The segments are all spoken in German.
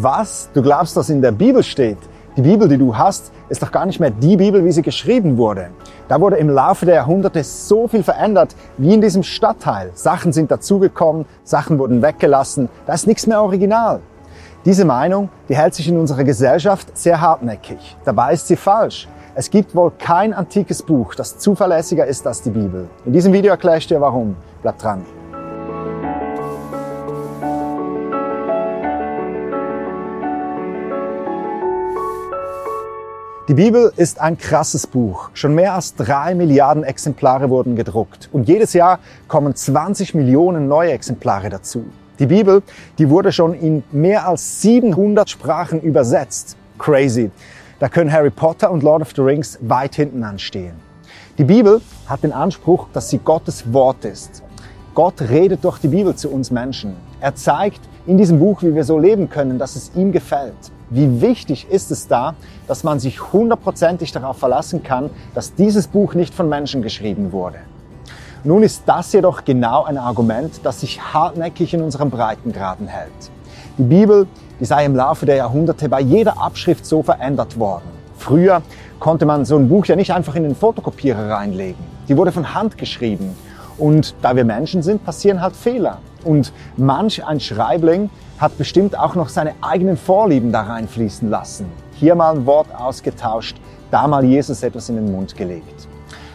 Was? Du glaubst, was in der Bibel steht? Die Bibel, die du hast, ist doch gar nicht mehr die Bibel, wie sie geschrieben wurde. Da wurde im Laufe der Jahrhunderte so viel verändert, wie in diesem Stadtteil. Sachen sind dazugekommen, Sachen wurden weggelassen, da ist nichts mehr original. Diese Meinung, die hält sich in unserer Gesellschaft sehr hartnäckig. Dabei ist sie falsch. Es gibt wohl kein antikes Buch, das zuverlässiger ist als die Bibel. In diesem Video erkläre ich dir warum. Bleib dran. Die Bibel ist ein krasses Buch. Schon mehr als drei Milliarden Exemplare wurden gedruckt. Und jedes Jahr kommen 20 Millionen neue Exemplare dazu. Die Bibel, die wurde schon in mehr als 700 Sprachen übersetzt. Crazy. Da können Harry Potter und Lord of the Rings weit hinten anstehen. Die Bibel hat den Anspruch, dass sie Gottes Wort ist. Gott redet durch die Bibel zu uns Menschen. Er zeigt in diesem Buch, wie wir so leben können, dass es ihm gefällt. Wie wichtig ist es da, dass man sich hundertprozentig darauf verlassen kann, dass dieses Buch nicht von Menschen geschrieben wurde? Nun ist das jedoch genau ein Argument, das sich hartnäckig in unserem Breitengraden hält. Die Bibel, die sei im Laufe der Jahrhunderte bei jeder Abschrift so verändert worden. Früher konnte man so ein Buch ja nicht einfach in den Fotokopierer reinlegen. Die wurde von Hand geschrieben. Und da wir Menschen sind, passieren halt Fehler. Und manch ein Schreibling hat bestimmt auch noch seine eigenen Vorlieben da reinfließen lassen. Hier mal ein Wort ausgetauscht, da mal Jesus etwas in den Mund gelegt.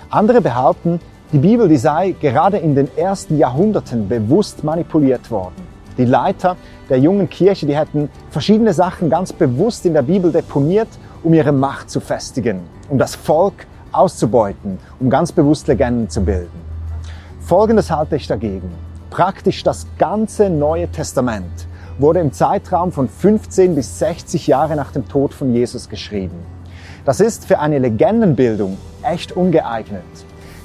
Andere behaupten, die Bibel die sei gerade in den ersten Jahrhunderten bewusst manipuliert worden. Die Leiter der jungen Kirche, die hätten verschiedene Sachen ganz bewusst in der Bibel deponiert, um ihre Macht zu festigen, um das Volk auszubeuten, um ganz bewusst Legenden zu bilden. Folgendes halte ich dagegen. Praktisch das ganze Neue Testament wurde im Zeitraum von 15 bis 60 Jahre nach dem Tod von Jesus geschrieben. Das ist für eine Legendenbildung echt ungeeignet.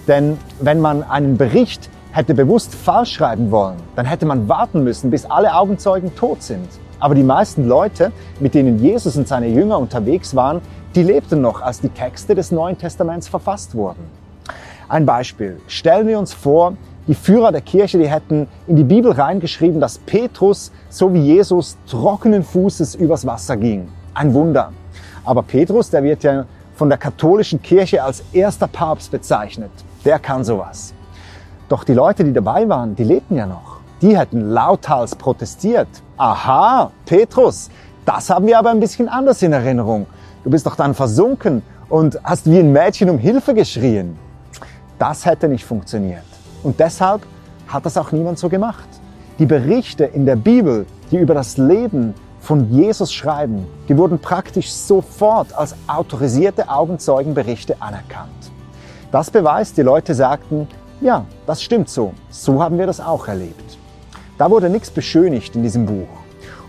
Denn wenn man einen Bericht hätte bewusst falsch schreiben wollen, dann hätte man warten müssen, bis alle Augenzeugen tot sind. Aber die meisten Leute, mit denen Jesus und seine Jünger unterwegs waren, die lebten noch, als die Texte des Neuen Testaments verfasst wurden. Ein Beispiel. Stellen wir uns vor, die Führer der Kirche, die hätten in die Bibel reingeschrieben, dass Petrus so wie Jesus trockenen Fußes übers Wasser ging. Ein Wunder. Aber Petrus, der wird ja von der katholischen Kirche als erster Papst bezeichnet. Der kann sowas. Doch die Leute, die dabei waren, die lebten ja noch. Die hätten lauthals protestiert. Aha, Petrus, das haben wir aber ein bisschen anders in Erinnerung. Du bist doch dann versunken und hast wie ein Mädchen um Hilfe geschrien. Das hätte nicht funktioniert. Und deshalb hat das auch niemand so gemacht. Die Berichte in der Bibel, die über das Leben von Jesus schreiben, die wurden praktisch sofort als autorisierte Augenzeugenberichte anerkannt. Das beweist, die Leute sagten, ja, das stimmt so, so haben wir das auch erlebt. Da wurde nichts beschönigt in diesem Buch.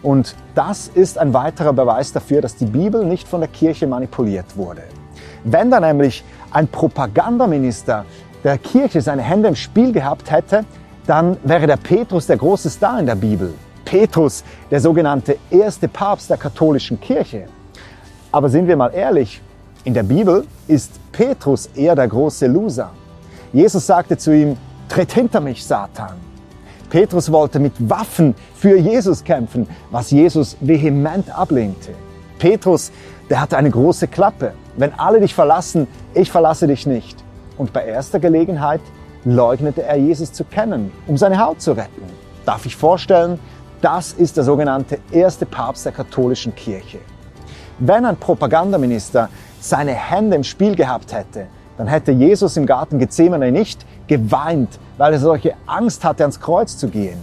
Und das ist ein weiterer Beweis dafür, dass die Bibel nicht von der Kirche manipuliert wurde. Wenn da nämlich ein Propagandaminister der Kirche seine Hände im Spiel gehabt hätte, dann wäre der Petrus der große Star in der Bibel. Petrus, der sogenannte erste Papst der katholischen Kirche. Aber sind wir mal ehrlich, in der Bibel ist Petrus eher der große Loser. Jesus sagte zu ihm, tritt hinter mich, Satan. Petrus wollte mit Waffen für Jesus kämpfen, was Jesus vehement ablehnte. Petrus, der hatte eine große Klappe. Wenn alle dich verlassen, ich verlasse dich nicht und bei erster Gelegenheit leugnete er Jesus zu kennen, um seine Haut zu retten. Darf ich vorstellen, das ist der sogenannte erste Papst der katholischen Kirche. Wenn ein Propagandaminister seine Hände im Spiel gehabt hätte, dann hätte Jesus im Garten Gethsemane nicht geweint, weil er solche Angst hatte, ans Kreuz zu gehen.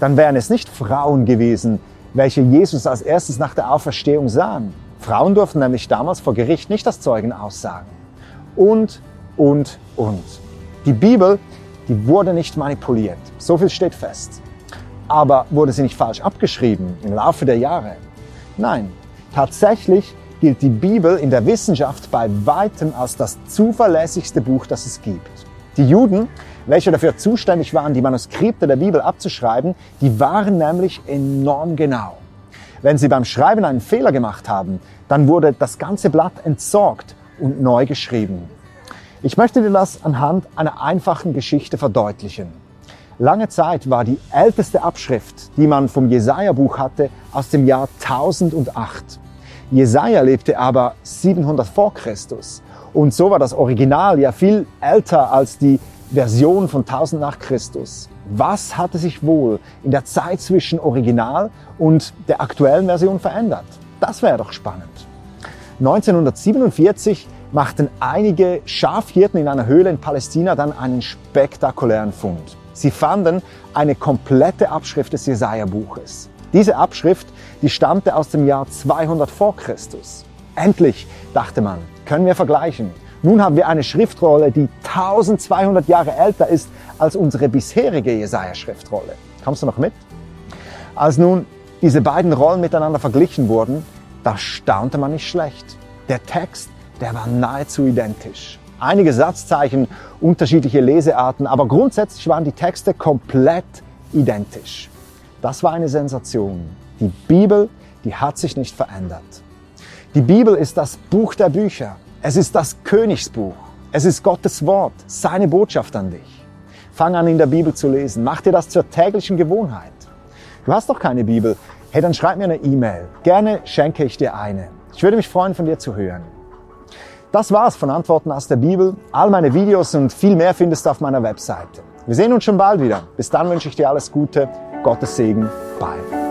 Dann wären es nicht Frauen gewesen, welche Jesus als erstes nach der Auferstehung sahen. Frauen durften nämlich damals vor Gericht nicht als Zeugen aussagen. Und und, und. Die Bibel, die wurde nicht manipuliert. So viel steht fest. Aber wurde sie nicht falsch abgeschrieben im Laufe der Jahre? Nein, tatsächlich gilt die Bibel in der Wissenschaft bei weitem als das zuverlässigste Buch, das es gibt. Die Juden, welche dafür zuständig waren, die Manuskripte der Bibel abzuschreiben, die waren nämlich enorm genau. Wenn sie beim Schreiben einen Fehler gemacht haben, dann wurde das ganze Blatt entsorgt und neu geschrieben. Ich möchte dir das anhand einer einfachen Geschichte verdeutlichen. Lange Zeit war die älteste Abschrift, die man vom Jesaja-Buch hatte, aus dem Jahr 1008. Jesaja lebte aber 700 vor Christus. Und so war das Original ja viel älter als die Version von 1000 nach Christus. Was hatte sich wohl in der Zeit zwischen Original und der aktuellen Version verändert? Das wäre doch spannend. 1947 machten einige Schafhirten in einer Höhle in Palästina dann einen spektakulären Fund. Sie fanden eine komplette Abschrift des Jesaja-Buches. Diese Abschrift, die stammte aus dem Jahr 200 vor Christus. Endlich, dachte man, können wir vergleichen. Nun haben wir eine Schriftrolle, die 1200 Jahre älter ist als unsere bisherige Jesaja-Schriftrolle. Kommst du noch mit? Als nun diese beiden Rollen miteinander verglichen wurden, da staunte man nicht schlecht. Der Text, der war nahezu identisch. Einige Satzzeichen, unterschiedliche Lesearten, aber grundsätzlich waren die Texte komplett identisch. Das war eine Sensation. Die Bibel, die hat sich nicht verändert. Die Bibel ist das Buch der Bücher. Es ist das Königsbuch. Es ist Gottes Wort, seine Botschaft an dich. Fang an, in der Bibel zu lesen. Mach dir das zur täglichen Gewohnheit. Du hast doch keine Bibel. Hey, dann schreib mir eine E-Mail. Gerne schenke ich dir eine. Ich würde mich freuen, von dir zu hören. Das war's von Antworten aus der Bibel. All meine Videos und viel mehr findest du auf meiner Webseite. Wir sehen uns schon bald wieder. Bis dann wünsche ich dir alles Gute. Gottes Segen. Bye.